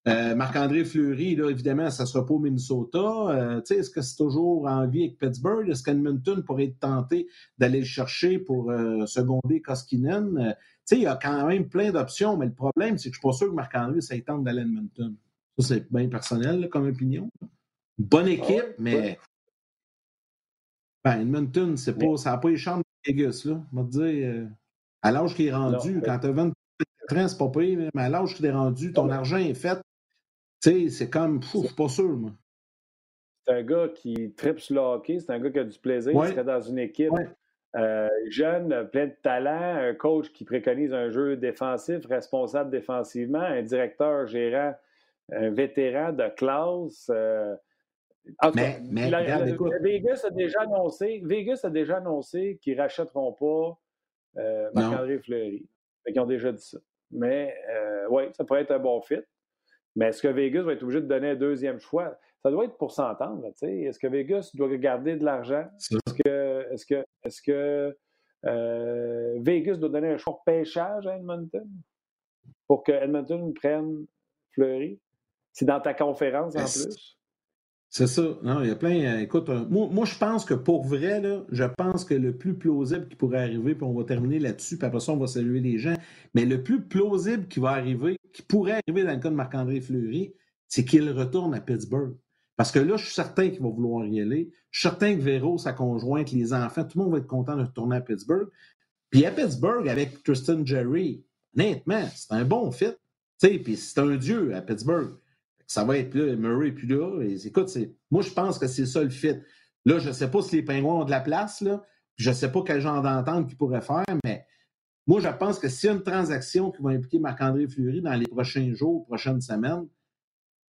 Euh, Marc-André Fleury, là, évidemment, ça sera pas au Minnesota. Euh, est-ce que c'est toujours en vie avec Pittsburgh? Est-ce qu'Edmonton pourrait être tenté d'aller le chercher pour euh, seconder Koskinen? Il y a quand même plein d'options, mais le problème, c'est que je ne suis pas sûr que Marc-André, ça tente d'aller à Edmonton. Ça, c'est bien personnel comme opinion. Bonne ah équipe, mais ben, Edmonton, c'est pas, ça n'a pas les chambres de Vegas. Là. On va te dire, à l'âge qu'il est rendu, quand tu as 24 ans, c'est pas pire, mais à l'âge qu'il est rendu, ton argent est fait tu sais, c'est comme, je suis pas sûr, moi. C'est un gars qui tripe sur le hockey, c'est un gars qui a du plaisir, il serait dans une équipe euh, jeune, plein de talent, un coach qui préconise un jeu défensif, responsable défensivement, un directeur gérant, un vétéran de classe. Euh, mais, mais Vegas a déjà annoncé, Vegas a déjà annoncé qu'ils ne rachèteront pas euh, Marc-André Fleury. Ils ont déjà dit ça. Mais euh, oui, ça pourrait être un bon fit. Mais est-ce que Vegas va être obligé de donner un deuxième choix? Ça doit être pour s'entendre. Est-ce que Vegas doit garder de l'argent? Est-ce que, est-ce que, est-ce que euh, Vegas doit donner un choix de pêchage à Edmonton? Pour que Edmonton prenne Fleury? C'est dans ta conférence en plus? C'est ça. Non, il y a plein. Euh, écoute, euh, moi, je pense que pour vrai, là, je pense que le plus plausible qui pourrait arriver, puis on va terminer là-dessus, puis après ça, on va saluer les gens, mais le plus plausible qui va arriver, qui pourrait arriver dans le cas de Marc-André Fleury, c'est qu'il retourne à Pittsburgh. Parce que là, je suis certain qu'il va vouloir y aller. Je suis certain que Véro, sa conjointe, les enfants, tout le monde va être content de retourner à Pittsburgh. Puis à Pittsburgh, avec Tristan Jerry, honnêtement, c'est un bon fit. Puis c'est un dieu à Pittsburgh ça va être là, Murray puis là. écoute, moi, je pense que c'est ça le fit. Là, je ne sais pas si les Pingouins ont de la place. Je ne sais pas quel genre d'entente qu'ils pourraient faire, mais moi, je pense que s'il y a une transaction qui va impliquer Marc-André Fleury dans les prochains jours, prochaines semaines,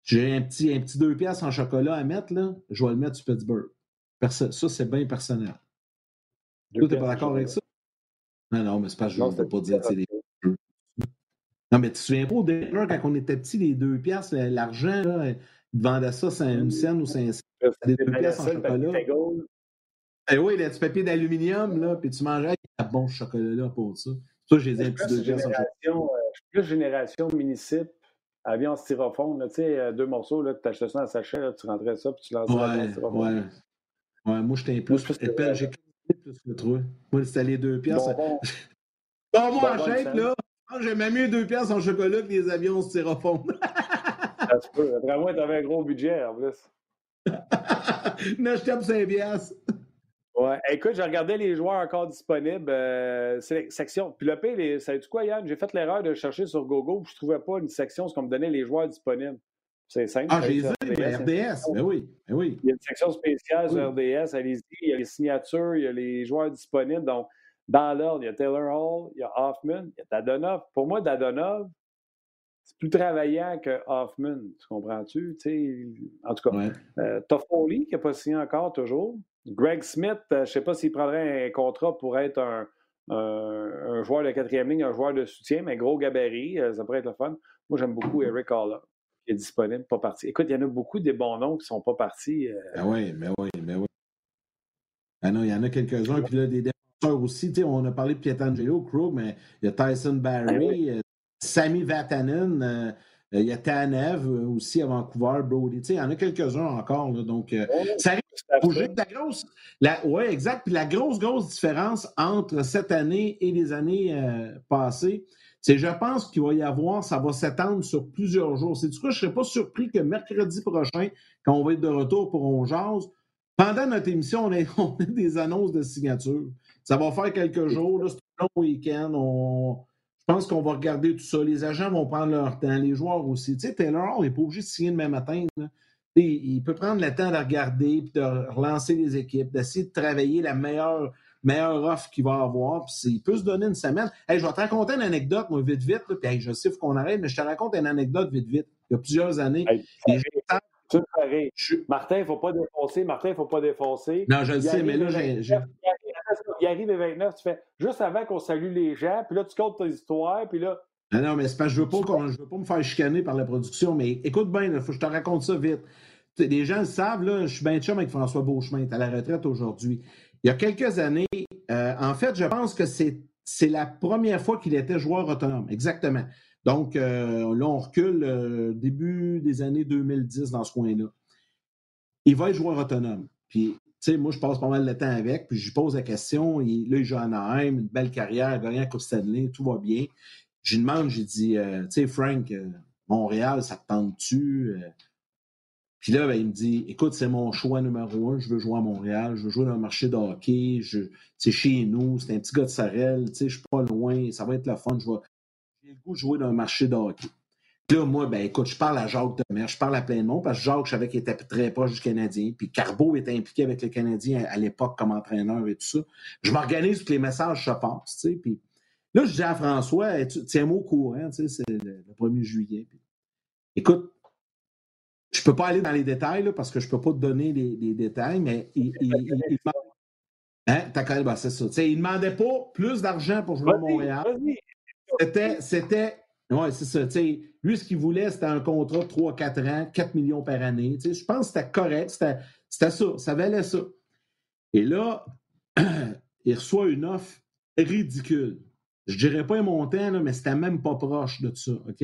j'ai un petit, un petit deux pièces en chocolat à mettre, là, je vais le mettre sur Pittsburgh. ça, c'est bien personnel. Tu n'es pas d'accord avec ça? Non, non, mais c'est pas je ne veux pas dire les non, mais tu te souviens pas au départ, quand on était petit, les deux piastres, l'argent, ils vendaient ça c'est une scène ou c'est un Des deux piastres en chocolat. Eh oui, le petit papier d'aluminium, là, puis tu mangeais avec un bon chocolat-là pour ça. Ça, j'ai un petit deux piastres en chocolat. Euh, plus génération municipal, avion styrofoam, tu sais, euh, deux morceaux, là, tu achetais ça en sachet, là, tu rentrais ça, puis tu lançais ouais, dans le styrofoam. Ouais, ouais. Moi, j'étais un peu plus épais, j'ai plus que toi. Moi, c'était les deux piastres. Bon, bon. moi, en shape, là, J'aimais mieux deux pièces en chocolat que les avions styrofoam. (laughs) ça se peut. Après moi, t'avais un gros budget en plus. je tape 5 pièces. Ouais. Écoute, j'ai regardé les joueurs encore disponibles. Euh, section. Puis le P, savais-tu quoi, Yann? J'ai fait l'erreur de chercher sur Gogo, puis je trouvais pas une section ce qu'on me donnait les joueurs disponibles. C'est simple. Ah, j'ai dit, RDS, RDS. Ben oui, ben oui. Il y a une section spéciale sur RDS, allez-y. Il y a les signatures, il y a les joueurs disponibles. Donc, dans l'ordre, il y a Taylor Hall, il y a Hoffman, il y a Dadonov. Pour moi, Dadonov, c'est plus travaillant que Hoffman. Tu comprends-tu? En tout cas, ouais. euh, Toffoli, qui n'a pas signé encore, toujours. Greg Smith, euh, je ne sais pas s'il prendrait un contrat pour être un, un, joueur de quatrième ligne, un joueur de soutien, mais gros gabarit, euh, ça pourrait être le fun. Moi, j'aime beaucoup Eric Halla, qui est disponible, pas parti. Écoute, il y en a beaucoup des bons noms qui ne sont pas partis. Euh... Ben oui, mais oui, mais oui. Ah non, il y en a quelques-uns. Puis là, des défenseurs aussi. On a parlé de Pietangelo, Krug, mais il y a Tyson Barry, ben oui. Euh, Sami Vatanen. Euh, il y a Tanev aussi à Vancouver, Brody. il y en a quelques-uns encore. Là, donc, ça bouger. La grosse, la, ouais, exact. Puis la grosse, grosse différence entre cette année et les années euh, passées, c'est je pense qu'il va y avoir, ça va s'étendre sur plusieurs jours. C'est du coup, je ne serais pas surpris que mercredi prochain, quand on va être de retour pour On pendant notre émission, on a, (laughs) on a, des annonces de signature. Ça va faire quelques jours. C'est un long week-end. On, je pense qu'on va regarder tout ça. Les agents vont prendre leur temps, les joueurs aussi. Tu sais, Taylor, on n'est pas obligé de signer demain matin. Là il peut prendre le temps de regarder, puis de relancer les équipes, d'essayer de travailler la meilleure, meilleure offre qu'il va avoir. Puis il peut se donner une semaine. Hey, je vais te raconter une anecdote, moi, vite, vite. puis je sais qu'on arrête, mais je te raconte une anecdote vite, vite. Il y a plusieurs années. Martin, il ne faut pas défoncer. Martin, il ne faut pas défoncer. Non, je le sais, mais là, j'ai. Il arrive à 29, tu fais juste avant qu'on salue les gens, puis là, tu comptes tes histoires, puis là, non, non, mais c'est parce que je veux pas je veux pas me faire chicaner par la production, mais écoute bien, il faut que je te raconte ça vite. Les gens le savent, je suis bien chum avec François Beauchemin, est à la retraite aujourd'hui. Il y a quelques années, euh, en fait, je pense que c'est, la première fois qu'il était joueur autonome, exactement. Donc, euh, là, on recule euh, début des années 2010 dans ce coin-là. Il va être joueur autonome. Puis, tu sais, moi, je passe pas mal de temps avec, puis je lui pose la question. Il, là, il joue à Anaheim, une belle carrière, gagnant Coupe Stanley, tout va bien. Je lui demande, j'ai dit, tu sais, Frank, Montréal, ça te tente-tu? Puis là, ben, il me dit Écoute, c'est mon choix numéro un, je veux jouer à Montréal, je veux jouer dans le marché de hockey, c'est chez nous, c'est un petit gars de Sarel, je suis pas loin, ça va être la fun, je J'ai le goût de jouer dans le marché de hockey. Puis là, moi, ben écoute, je parle à Jacques Demers, je parle à plein de monde, parce que Jacques, je savais qu'il était très proche du Canadien, puis Carbo était impliqué avec le Canadien à, l'époque comme entraîneur et tout ça. Je m'organise que les messages se passent, tu sais, puis là, je dis à François, tiens-moi au courant, tu sais, c'est le, 1er juillet. écoute, je ne peux pas aller dans les détails parce que je ne peux pas te donner les, détails, mais il, il, il, hein? ben, c'est ça. il ne demandait pas plus d'argent pour jouer à Montréal. C'était, c'était, ouais, c'est ça. lui, ce qu'il voulait, c'était un contrat de 3-4 ans, 4 millions par année. je pense que c'était correct, c'était, c'était ça, ça valait ça. Et là, (clears throat) il reçoit une offre ridicule. Je ne dirais pas un montant, là, mais c'était même pas proche de ça, OK?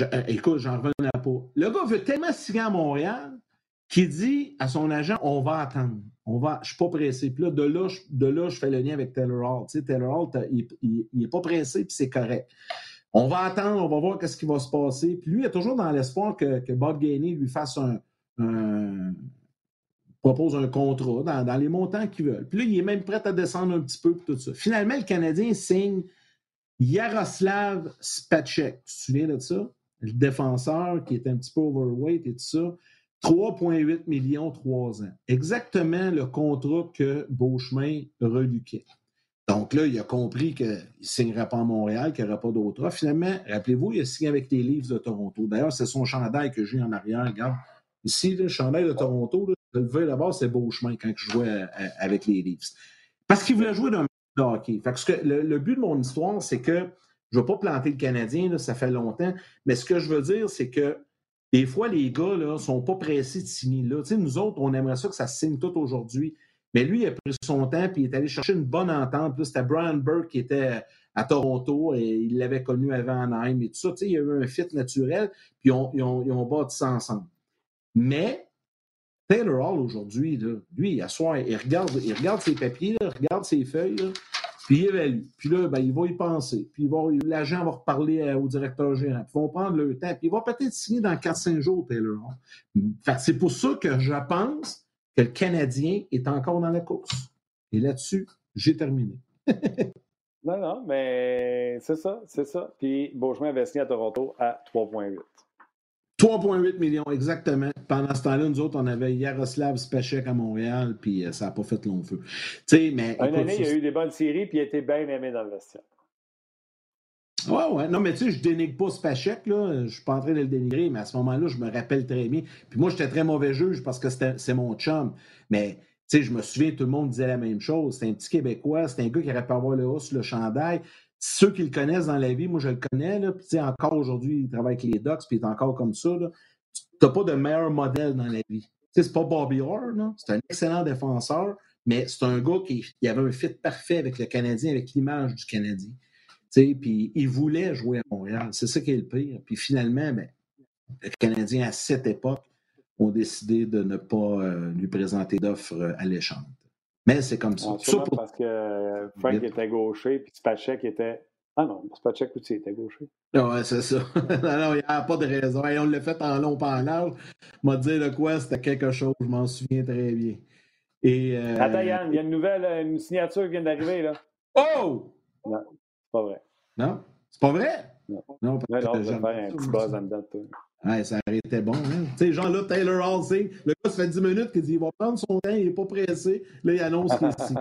Euh, écoute, j'en revenais pas. Le gars veut tellement signer à Montréal qu'il dit à son agent on va attendre. On va, je suis pas pressé. Puis là, de là, je, de là, je fais le lien avec Taylor Hall. Tu sais, Taylor Hall, il, n'est pas pressé, puis c'est correct. On va attendre, on va voir qu'est-ce qui va se passer. Puis lui, il est toujours dans l'espoir que, Bob Gainey lui fasse un, propose un contrat dans, les montants qu'il veut. Puis là, il est même prêt à descendre un petit peu, tout ça. Finalement, le Canadien signe Yaroslav Spacek. Tu te souviens de ça? Le défenseur qui est un petit peu overweight et tout ça. 3,8 millions, 3 ans. Exactement le contrat que Beauchemin reluquait. Donc là, il a compris qu'il ne signerait pas à Montréal, qu'il n'y aurait pas d'autre Finalement, rappelez-vous, il a signé avec les Leafs de Toronto. D'ailleurs, c'est son chandail que j'ai en arrière. Regarde, ici, le chandail de Toronto, je le d'abord, c'est Beauchemin quand je jouais euh, avec les Leafs. Parce qu'il voulait jouer le hockey. Fait que le, but de mon histoire, c'est que je ne veux pas planter le Canadien, ça fait longtemps. Mais ce que je veux dire, c'est que des fois, les gars ne sont pas pressés de signer là. nous autres, on aimerait ça que ça signe tout aujourd'hui. Mais lui, il a pris son temps et il est allé chercher une bonne entente. C'était Brian Burke qui était à Toronto et il l'avait connu avant Anaheim et tout ça. il y a eu un fit naturel, puis ils ont, ils ont, bâti ça ensemble. Mais Taylor Hall, aujourd'hui, lui, il, il, regarde, il regarde ses papiers, il regarde ses feuilles. Puis il évalue. Puis là, ben, il va y penser. Puis l'agent va reparler au directeur général. Puis ils vont prendre le temps. Puis il va peut-être signer dans 4-5 jours, Taylor. Fait c'est pour ça que je pense que le Canadien est encore dans la course. Et là-dessus, j'ai terminé. (laughs) non, non, mais c'est ça, c'est ça. Puis Beauchemin avait signé à Toronto à 3,8. 3,8 millions, exactement. Pendant ce temps-là, nous autres, on avait Yaroslav Spachek à Montréal, puis euh, ça n'a pas fait long feu. mais, Une année, il y a eu des bonnes séries, puis il a été bien aimé dans le vestiaire. Ouais, ouais. Non, mais tu sais, je dénigre pas Spachek, là. Je suis pas en train de le dénigrer, mais à ce moment-là, je me rappelle très bien. Puis moi, j'étais très mauvais juge parce que c'est mon chum. Mais, tu sais, je me souviens, tout le monde disait la même chose. C'est un petit Québécois, c'est un gars qui aurait pu avoir le haut sur le chandail. Ceux qui le connaissent dans la vie, moi, je le connais, là. Puis, tu encore aujourd'hui, il travaille avec les Ducks, puis il est encore comme ça, là. T'as pas de meilleur modèle dans la vie. Tu c'est pas Bobby Orr. C'est un excellent défenseur, mais c'est un gars qui, avait un fit parfait avec le Canadien, avec l'image du Canadien. Puis il voulait jouer à Montréal. C'est ça qui est le pire. Puis finalement, ben, les Canadiens, à cette époque, ont décidé de ne pas euh, lui présenter d'offres euh, alléchantes. Mais c'est comme ça. ça parce que euh, Frank était gaucher, puis Spacek était. Ah non, Spacek aussi était gaucher. Ouais, c'est ça. (laughs) non, il n'y a pas de raison. Et on l'a fait en long, pas en large. M'a dit le quoi, c'était quelque chose, je m'en souviens très bien. Et, Attends, Yann, il y a une nouvelle une signature qui vient d'arriver, là. Oh! Non pas vrai. Non? C'est pas vrai? Non. Non, parce que faire un petit buzz en dedans Ouais, ça aurait été bon. Hein? Tu sais, genre là, Taylor Hall, le gars, ça fait 10 minutes qu'il dit il va prendre son temps, il n'est pas pressé. Là, il annonce qu'il est ici.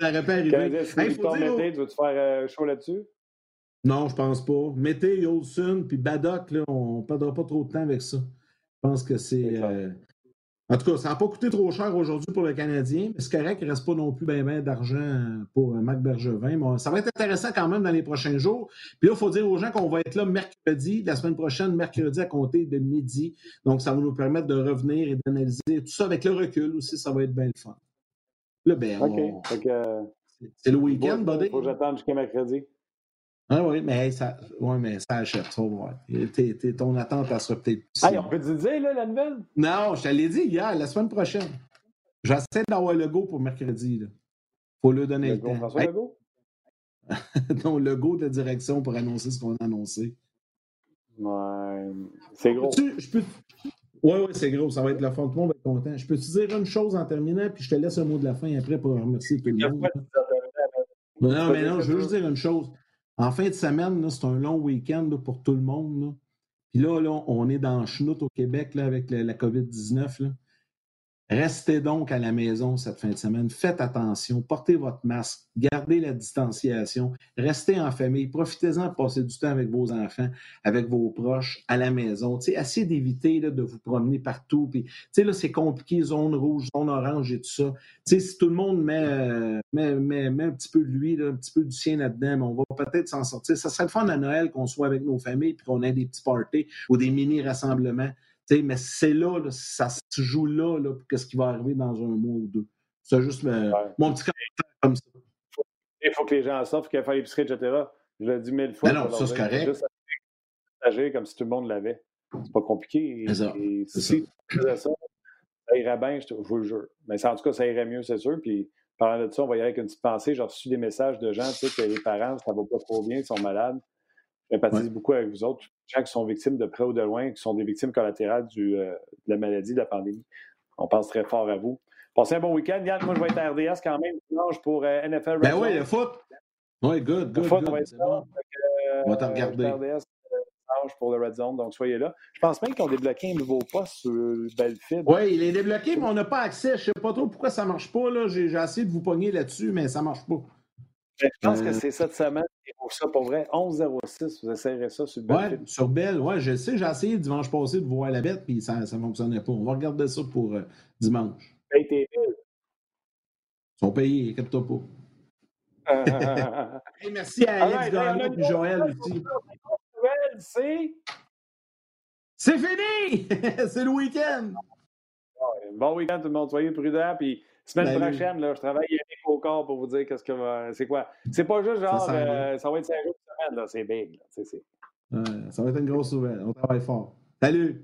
Ça aurait pas arrivé. Si hey, faut dire, tu veux-tu faire euh, chaud là-dessus? Non, je pense pas. Mété, Olson, puis Baddock, là, on ne perdra pas trop de temps avec ça. Je pense que c'est. En tout cas, ça n'a pas coûté trop cher aujourd'hui pour le Canadien, mais c'est correct qu'il ne reste pas non plus bien ben d'argent pour euh, Mac Bergevin. Bon, ça va être intéressant quand même dans les prochains jours. Puis là, il faut dire aux gens qu'on va être là mercredi, la semaine prochaine, mercredi à compter de midi. Donc, ça va nous permettre de revenir et d'analyser tout ça avec le recul aussi. Ça va être bien le fun. Là, ben, OK. C'est le week-end, buddy. Il faut que j'attende jusqu'à mercredi. Ah oui, mais ça, ouais, mais ça achète, ça ton attente, elle sera peut-être plus. on peut te dire, là, la nouvelle? Non, je te l'ai dit hier, la semaine prochaine. J'essaie d'avoir le go pour mercredi. Il faut lui donner le, le temps. François Legault? (laughs) non, le go de direction pour annoncer ce qu'on a annoncé. Ouais, c'est gros. Je peux... Oui, oui, c'est gros. Ça va être la fin. Tout le monde va être content. Je peux te dire une chose en terminant, puis je te laisse un mot de la fin après pour remercier tout le monde. Non, mais non, je veux juste dire une chose. En fin de semaine, c'est un long week-end pour tout le monde. Puis là, là, on est dans Chenoute au Québec là, avec la COVID-19. Restez donc à la maison cette fin de semaine. Faites attention. Portez votre masque. Gardez la distanciation. Restez en famille. Profitez-en de passer du temps avec vos enfants, avec vos proches, à la maison. Tu essayez d'éviter de vous promener partout. Puis, là, c'est compliqué, zone rouge, zone orange et tout ça. Si tout le monde met, met, un petit peu de lui, un petit peu du sien là-dedans, on va peut-être s'en sortir. Ça serait le fun à Noël qu'on soit avec nos familles puis qu'on ait des petits parties ou des mini-rassemblements mais c'est là, ça se joue là, là pour ce qui va arriver dans un mois ou deux. C'est juste mon petit commentaire comme ça. Il faut que les gens sortent, qu'il faut faire l'épicerie, etc. Je l'ai dit mille fois. non, ça, c'est correct. Juste agir comme si tout le monde l'avait. C'est pas compliqué. C'est ça. Et si tu faisais ça, ça irait bien, je, vous le jure. Mais en tout cas, ça irait mieux, c'est sûr. Puis, parlant de ça, on va y aller avec une petite pensée. J'ai reçu des messages de gens, tu sais, que les parents, ça va pas trop bien, ils sont malades. J'empathise beaucoup avec vous autres, gens qui sont victimes de près ou de loin, qui sont des victimes collatérales du, euh, de la maladie, de la pandémie. On pense très fort à vous. Passez un bon week-end. Yann, moi, je vais être à RDS quand même dimanche pour euh, NFL Ben oui, le foot. Oui, good, good. Le foot, good, on va être bon. on va te regarder. RDS dimanche pour le Red Zone, donc soyez là. Je pense même qu'ils ont débloqué un nouveau poste sur Belfid. Oui, il est débloqué, mais on n'a pas accès. Je ne sais pas trop pourquoi ça ne marche pas. J'ai essayé de vous pogner là-dessus, mais ça ne marche pas. Je pense que c'est cette semaine. Pour ça, pour vrai, 11-06, vous essayerez ça sur Belle. Oui, sur Belle, ouais, je sais, j'ai essayé dimanche passé de voir la bête, puis ça ne fonctionnait pas. On va regarder ça pour euh, dimanche. Tes Ils sont payés, inquiète-toi pas. (laughs) Et merci à Alex Gagnon et Joël aussi. C'est. C'est? Fini! (laughs) c'est le week-end! Bon week-end, tout le monde. Soyez prudents, puis Semaine prochaine, là, je travaille avec au corps pour vous dire qu'est-ce que c'est quoi. C'est pas juste genre ça, euh, ça va être 5 jours semaine, là, c'est big. Là, ça va être une grosse nouvelle. On travaille fort. Salut!